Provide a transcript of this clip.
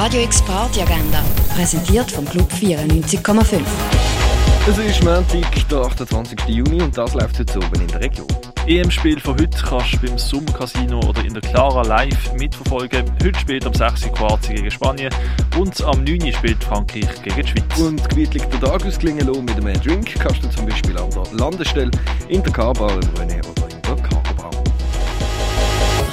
Radio X Party Agenda, präsentiert vom Club 94,5. Es ist Montag, der 28. Juni und das läuft heute oben in der Region. EM-Spiel von heute kannst du beim Sommercasino oder in der Clara live mitverfolgen. Heute spielt am 6. Kroatien gegen Spanien und am 9. spielt Frankreich gegen die Schweiz. Und gemütlich der Tag ausklingen lassen mit einem Drink kannst du zum Beispiel an der Landestelle, in der K-Bar im René oder in der Kagerbrau.